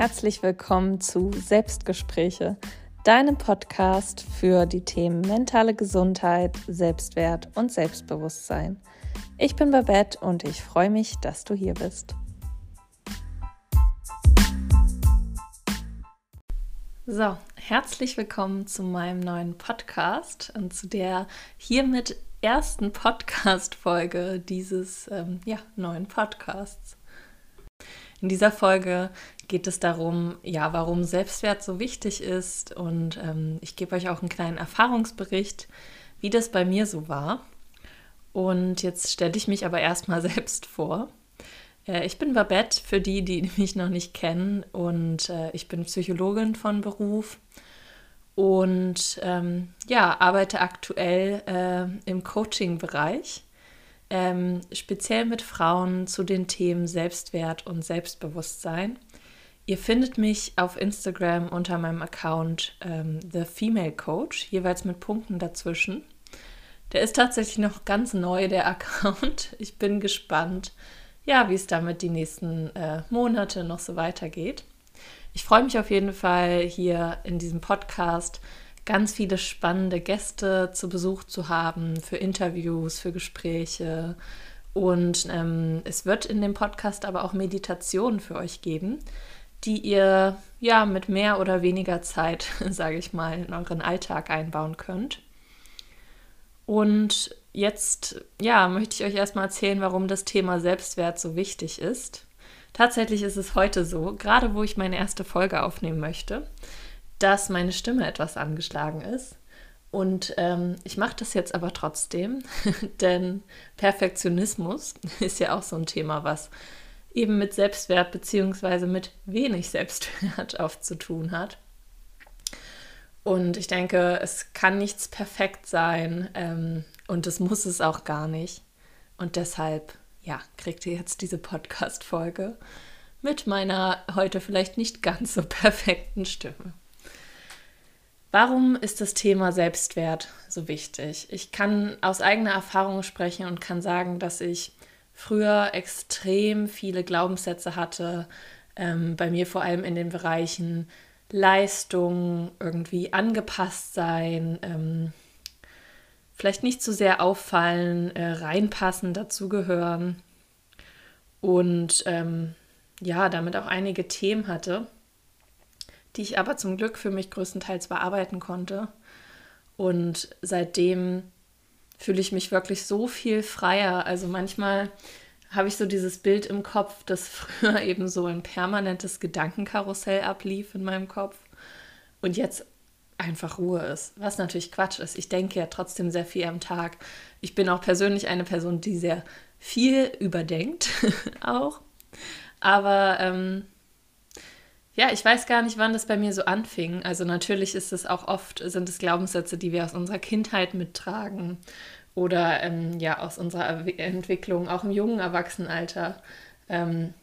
herzlich willkommen zu Selbstgespräche, deinem Podcast für die Themen mentale Gesundheit, Selbstwert und Selbstbewusstsein. Ich bin Babette und ich freue mich, dass du hier bist. So, herzlich willkommen zu meinem neuen Podcast und zu der hiermit ersten Podcast-Folge dieses ähm, ja, neuen Podcasts. In dieser Folge geht es darum, ja, warum Selbstwert so wichtig ist und ähm, ich gebe euch auch einen kleinen Erfahrungsbericht, wie das bei mir so war. Und jetzt stelle ich mich aber erstmal selbst vor. Äh, ich bin Babette, für die, die mich noch nicht kennen, und äh, ich bin Psychologin von Beruf und ähm, ja, arbeite aktuell äh, im Coaching-Bereich ähm, speziell mit Frauen zu den Themen Selbstwert und Selbstbewusstsein. Ihr findet mich auf Instagram unter meinem Account ähm, The Female Coach, jeweils mit Punkten dazwischen. Der ist tatsächlich noch ganz neu, der Account. Ich bin gespannt, ja, wie es damit die nächsten äh, Monate noch so weitergeht. Ich freue mich auf jeden Fall hier in diesem Podcast ganz viele spannende Gäste zu Besuch zu haben, für Interviews, für Gespräche. Und ähm, es wird in dem Podcast aber auch Meditationen für euch geben, die ihr ja mit mehr oder weniger Zeit, sage ich mal, in euren Alltag einbauen könnt. Und jetzt, ja, möchte ich euch erstmal erzählen, warum das Thema Selbstwert so wichtig ist. Tatsächlich ist es heute so, gerade wo ich meine erste Folge aufnehmen möchte, dass meine Stimme etwas angeschlagen ist. Und ähm, ich mache das jetzt aber trotzdem, denn Perfektionismus ist ja auch so ein Thema, was eben mit Selbstwert bzw. mit wenig Selbstwert oft zu tun hat. Und ich denke, es kann nichts perfekt sein ähm, und es muss es auch gar nicht. Und deshalb, ja, kriegt ihr jetzt diese Podcast-Folge mit meiner heute vielleicht nicht ganz so perfekten Stimme. Warum ist das Thema Selbstwert so wichtig? Ich kann aus eigener Erfahrung sprechen und kann sagen, dass ich früher extrem viele Glaubenssätze hatte, ähm, bei mir vor allem in den Bereichen Leistung, irgendwie angepasst sein, ähm, vielleicht nicht zu sehr auffallen, äh, reinpassen, dazugehören und ähm, ja, damit auch einige Themen hatte die ich aber zum Glück für mich größtenteils bearbeiten konnte. Und seitdem fühle ich mich wirklich so viel freier. Also manchmal habe ich so dieses Bild im Kopf, dass früher eben so ein permanentes Gedankenkarussell ablief in meinem Kopf und jetzt einfach Ruhe ist. Was natürlich Quatsch ist. Ich denke ja trotzdem sehr viel am Tag. Ich bin auch persönlich eine Person, die sehr viel überdenkt, auch. Aber ähm, ja, ich weiß gar nicht, wann das bei mir so anfing. Also natürlich ist es auch oft, sind es Glaubenssätze, die wir aus unserer Kindheit mittragen oder ähm, ja aus unserer Entwicklung, auch im jungen Erwachsenenalter. Ähm,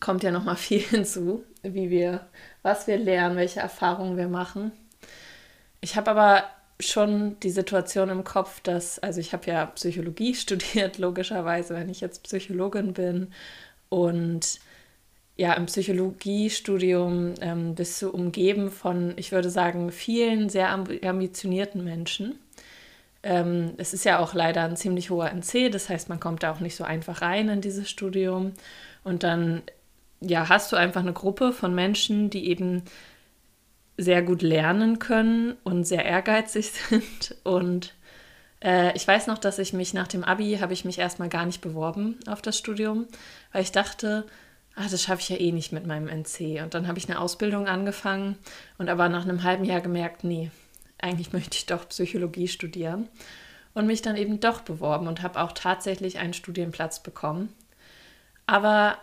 kommt ja noch mal viel hinzu, wie wir, was wir lernen, welche Erfahrungen wir machen. Ich habe aber schon die Situation im Kopf, dass, also ich habe ja Psychologie studiert, logischerweise, wenn ich jetzt Psychologin bin und ja, im Psychologiestudium ähm, bist du umgeben von, ich würde sagen, vielen sehr ambitionierten Menschen. Ähm, es ist ja auch leider ein ziemlich hoher NC, das heißt, man kommt da auch nicht so einfach rein in dieses Studium. Und dann, ja, hast du einfach eine Gruppe von Menschen, die eben sehr gut lernen können und sehr ehrgeizig sind. Und äh, ich weiß noch, dass ich mich nach dem Abi, habe ich mich erstmal gar nicht beworben auf das Studium, weil ich dachte, ach, das schaffe ich ja eh nicht mit meinem NC. Und dann habe ich eine Ausbildung angefangen und aber nach einem halben Jahr gemerkt, nee, eigentlich möchte ich doch Psychologie studieren. Und mich dann eben doch beworben und habe auch tatsächlich einen Studienplatz bekommen. Aber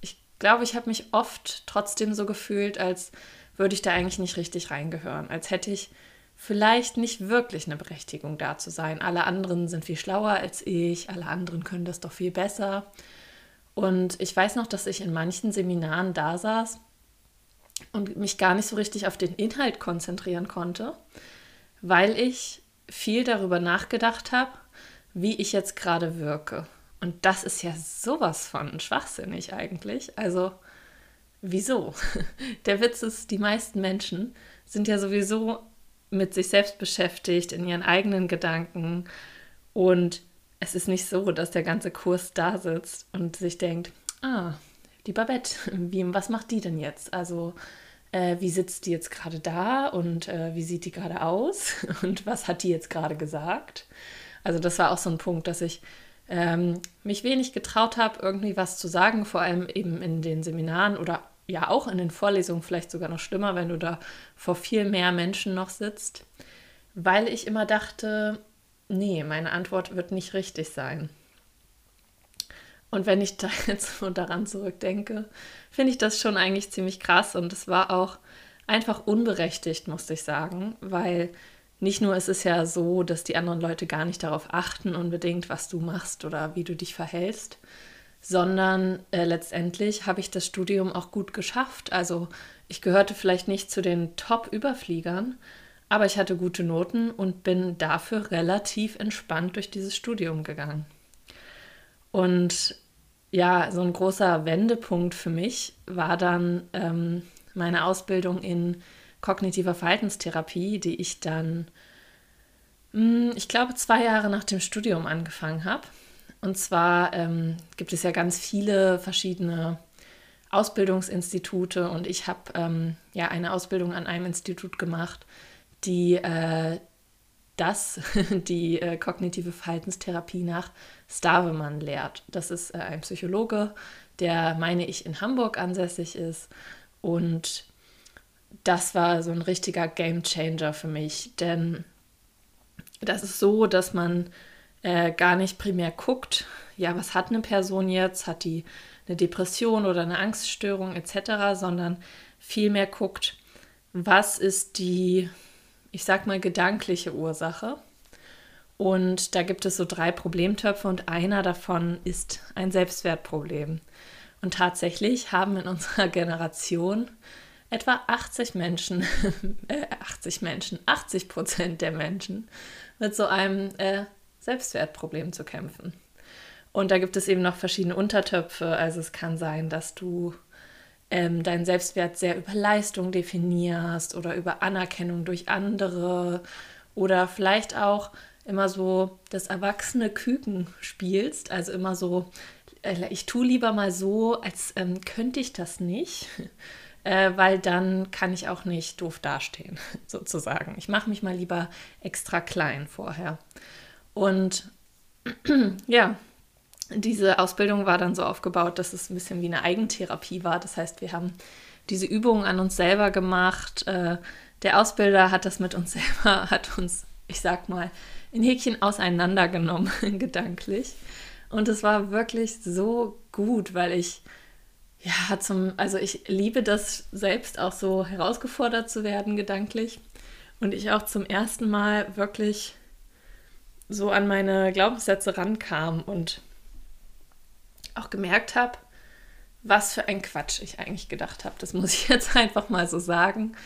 ich glaube, ich habe mich oft trotzdem so gefühlt, als würde ich da eigentlich nicht richtig reingehören, als hätte ich vielleicht nicht wirklich eine Berechtigung da zu sein. Alle anderen sind viel schlauer als ich, alle anderen können das doch viel besser. Und ich weiß noch, dass ich in manchen Seminaren da saß und mich gar nicht so richtig auf den Inhalt konzentrieren konnte, weil ich viel darüber nachgedacht habe, wie ich jetzt gerade wirke. Und das ist ja sowas von schwachsinnig eigentlich. Also wieso? Der Witz ist, die meisten Menschen sind ja sowieso mit sich selbst beschäftigt, in ihren eigenen Gedanken. Und es ist nicht so, dass der ganze Kurs da sitzt und sich denkt, ah, die Babette, wie, was macht die denn jetzt? Also, äh, wie sitzt die jetzt gerade da und äh, wie sieht die gerade aus und was hat die jetzt gerade gesagt? Also, das war auch so ein Punkt, dass ich ähm, mich wenig getraut habe, irgendwie was zu sagen, vor allem eben in den Seminaren oder ja auch in den Vorlesungen, vielleicht sogar noch schlimmer, wenn du da vor viel mehr Menschen noch sitzt, weil ich immer dachte, nee, meine Antwort wird nicht richtig sein. Und wenn ich da jetzt so daran zurückdenke, finde ich das schon eigentlich ziemlich krass und es war auch einfach unberechtigt, musste ich sagen, weil nicht nur ist es ja so, dass die anderen Leute gar nicht darauf achten unbedingt, was du machst oder wie du dich verhältst, sondern äh, letztendlich habe ich das Studium auch gut geschafft. Also ich gehörte vielleicht nicht zu den Top-Überfliegern, aber ich hatte gute Noten und bin dafür relativ entspannt durch dieses Studium gegangen. Und ja, so ein großer Wendepunkt für mich war dann ähm, meine Ausbildung in kognitiver Verhaltenstherapie, die ich dann, mh, hm, ich glaube, zwei Jahre nach dem Studium angefangen habe. Und zwar ähm, gibt es ja ganz viele verschiedene Ausbildungsinstitute und ich habe ähm, ja eine Ausbildung an einem Institut gemacht, die äh, das, die äh, kognitive Verhaltenstherapie nach Stavemann lehrt. Das ist äh, ein Psychologe, der, meine ich, in Hamburg ansässig ist. Und das war so ein richtiger Game Changer für mich, denn das ist so, dass man äh, gar nicht primär guckt, ja, was hat eine Person jetzt? Hat die eine Depression oder eine Angststörung etc., sondern vielmehr guckt, was ist die, ich sag mal, gedankliche Ursache. Und da gibt es so drei Problemtöpfe und einer davon ist ein Selbstwertproblem. Und tatsächlich haben in unserer Generation etwa 80 Menschen, äh, 80 Menschen, 80 Prozent der Menschen mit so einem äh, Selbstwertproblem zu kämpfen. Und da gibt es eben noch verschiedene Untertöpfe. Also es kann sein, dass du ähm, deinen Selbstwert sehr über Leistung definierst oder über Anerkennung durch andere oder vielleicht auch immer so das erwachsene Küken spielst. Also immer so, äh, ich tue lieber mal so, als ähm, könnte ich das nicht. Äh, weil dann kann ich auch nicht doof dastehen, sozusagen. Ich mache mich mal lieber extra klein vorher. Und ja, diese Ausbildung war dann so aufgebaut, dass es ein bisschen wie eine Eigentherapie war. Das heißt, wir haben diese Übungen an uns selber gemacht. Äh, der Ausbilder hat das mit uns selber, hat uns, ich sag mal, in Häkchen auseinandergenommen, gedanklich. Und es war wirklich so gut, weil ich, ja, zum, also ich liebe das selbst auch so herausgefordert zu werden, gedanklich. Und ich auch zum ersten Mal wirklich so an meine Glaubenssätze rankam und auch gemerkt habe, was für ein Quatsch ich eigentlich gedacht habe. Das muss ich jetzt einfach mal so sagen.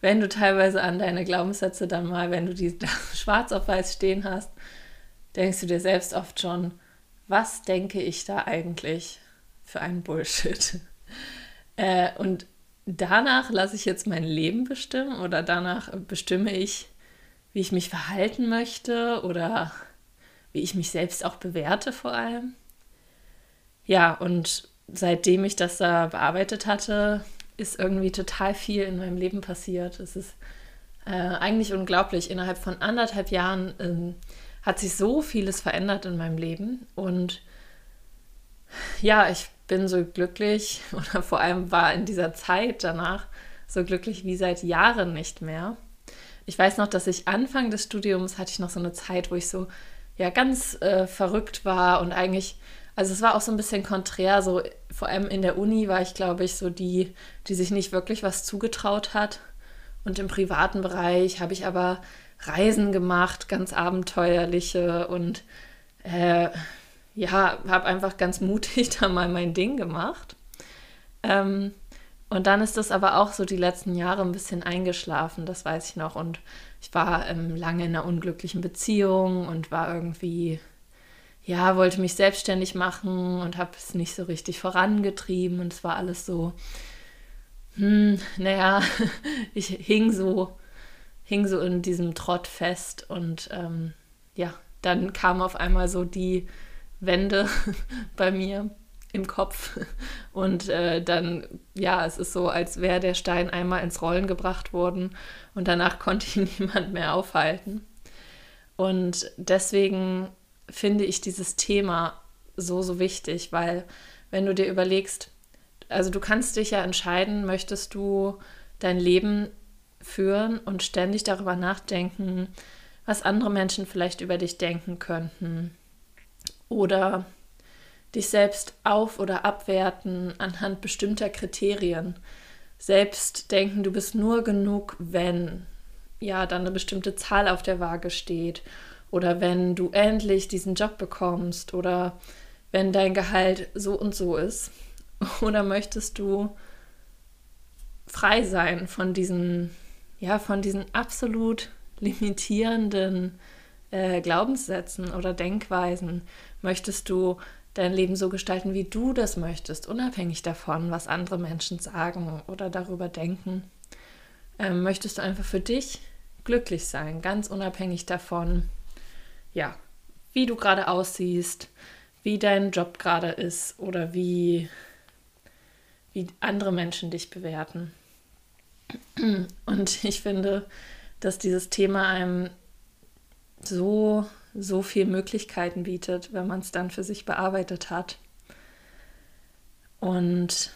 Wenn du teilweise an deine Glaubenssätze dann mal, wenn du die schwarz auf weiß stehen hast, denkst du dir selbst oft schon, was denke ich da eigentlich für einen Bullshit? Äh, und danach lasse ich jetzt mein Leben bestimmen oder danach bestimme ich, wie ich mich verhalten möchte oder wie ich mich selbst auch bewerte vor allem. Ja, und seitdem ich das da bearbeitet hatte, ist irgendwie total viel in meinem Leben passiert. Es ist äh, eigentlich unglaublich. Innerhalb von anderthalb Jahren äh, hat sich so vieles verändert in meinem Leben. Und ja, ich bin so glücklich oder vor allem war in dieser Zeit danach so glücklich wie seit Jahren nicht mehr ich weiß noch, dass ich Anfang des Studiums hatte ich noch so eine Zeit, wo ich so ja ganz äh, verrückt war und eigentlich, also es war auch so ein bisschen konträr, so vor allem in der Uni war ich, glaube ich, so die, die sich nicht wirklich was zugetraut hat. Und im privaten Bereich habe ich aber Reisen gemacht, ganz abenteuerliche und äh, ja, habe einfach ganz mutig da mal mein Ding gemacht. Ähm, und dann ist das aber auch so die letzten Jahre ein bisschen eingeschlafen, das weiß ich noch. Und ich war ähm, lange in einer unglücklichen Beziehung und war irgendwie, ja, wollte mich selbstständig machen und habe es nicht so richtig vorangetrieben. Und es war alles so, hm, naja, ich hing so, hing so in diesem Trott fest und ähm, ja, dann kam auf einmal so die Wende bei mir im Kopf und äh, dann, ja, es ist so, als wäre der Stein einmal ins Rollen gebracht worden und danach konnte ihn niemand mehr aufhalten. Und deswegen finde ich dieses Thema so, so wichtig, weil wenn du dir überlegst, also du kannst dich ja entscheiden, möchtest du dein Leben führen und ständig darüber nachdenken, was andere Menschen vielleicht über dich denken könnten oder dich selbst auf oder abwerten anhand bestimmter Kriterien. Selbst denken, du bist nur genug, wenn ja dann eine bestimmte Zahl auf der Waage steht oder wenn du endlich diesen Job bekommst oder wenn dein Gehalt so und so ist. Oder möchtest du frei sein von diesen, ja, von diesen absolut limitierenden äh, Glaubenssätzen oder Denkweisen? Möchtest du dein Leben so gestalten, wie du das möchtest, unabhängig davon, was andere Menschen sagen oder darüber denken? Ähm, möchtest du einfach für dich glücklich sein, ganz unabhängig davon, ja, wie du gerade aussiehst, wie dein Job gerade ist oder wie, wie andere Menschen dich bewerten. Und ich finde, dass dieses Thema einem so, so viele Möglichkeiten bietet, wenn man es dann für sich bearbeitet hat. Und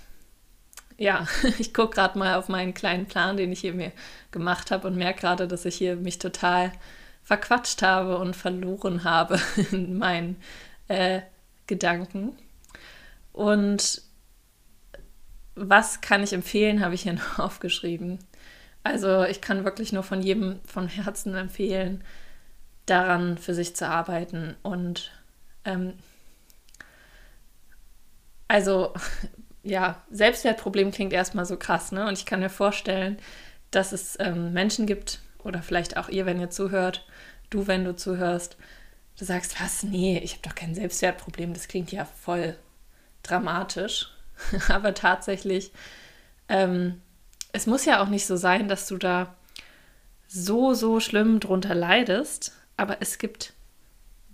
ja, ich gucke gerade mal auf meinen kleinen Plan, den ich hier mir gemacht habe und merke gerade, dass ich hier mich total verquatscht habe und verloren habe in meinen äh, Gedanken. Und was kann ich empfehlen, habe ich hier noch aufgeschrieben. Also ich kann wirklich nur von jedem von Herzen empfehlen, daran für sich zu arbeiten. Und ähm, also ja, Selbstwertproblem klingt erstmal so krass, ne? Und ich kann mir vorstellen, dass es ähm, Menschen gibt, oder vielleicht auch ihr, wenn ihr zuhört, du, wenn du zuhörst, du sagst, was, nee, ich habe doch kein Selbstwertproblem, das klingt ja voll dramatisch. Aber tatsächlich, ähm, es muss ja auch nicht so sein, dass du da so, so schlimm drunter leidest, aber es gibt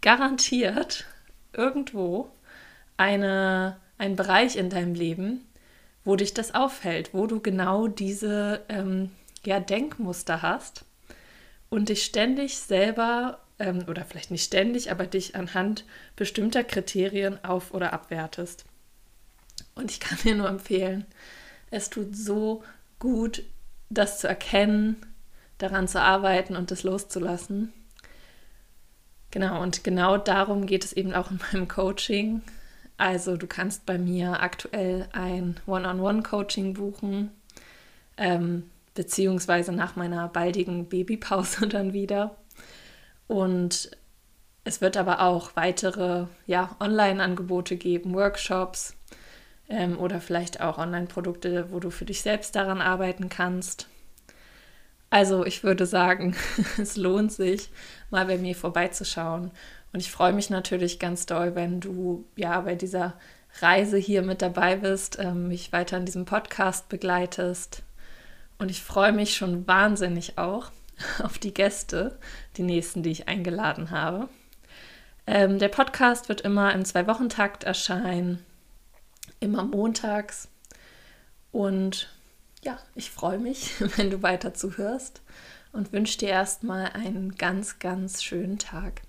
garantiert irgendwo eine, einen Bereich in deinem Leben, wo dich das aufhält, wo du genau diese ähm, ja, Denkmuster hast und dich ständig selber ähm, oder vielleicht nicht ständig, aber dich anhand bestimmter Kriterien auf- oder abwertest. Und ich kann dir nur empfehlen, es tut so gut, das zu erkennen, daran zu arbeiten und das loszulassen. Genau, und genau darum geht es eben auch in meinem Coaching. Also du kannst bei mir aktuell ein One-on-One-Coaching buchen, ähm, beziehungsweise nach meiner baldigen Babypause dann wieder. Und es wird aber auch weitere ja, Online-Angebote geben, Workshops ähm, oder vielleicht auch Online-Produkte, wo du für dich selbst daran arbeiten kannst. Also ich würde sagen, es lohnt sich, mal bei mir vorbeizuschauen. Und ich freue mich natürlich ganz doll, wenn du ja bei dieser Reise hier mit dabei bist, ähm, mich weiter in diesem Podcast begleitest. Und ich freue mich schon wahnsinnig auch, auf die Gäste, die nächsten, die ich eingeladen habe. Ähm, der Podcast wird immer im Zwei-Wochen-Takt erscheinen, immer montags. Und ja, ich freue mich, wenn du weiter zuhörst und wünsche dir erstmal einen ganz, ganz schönen Tag.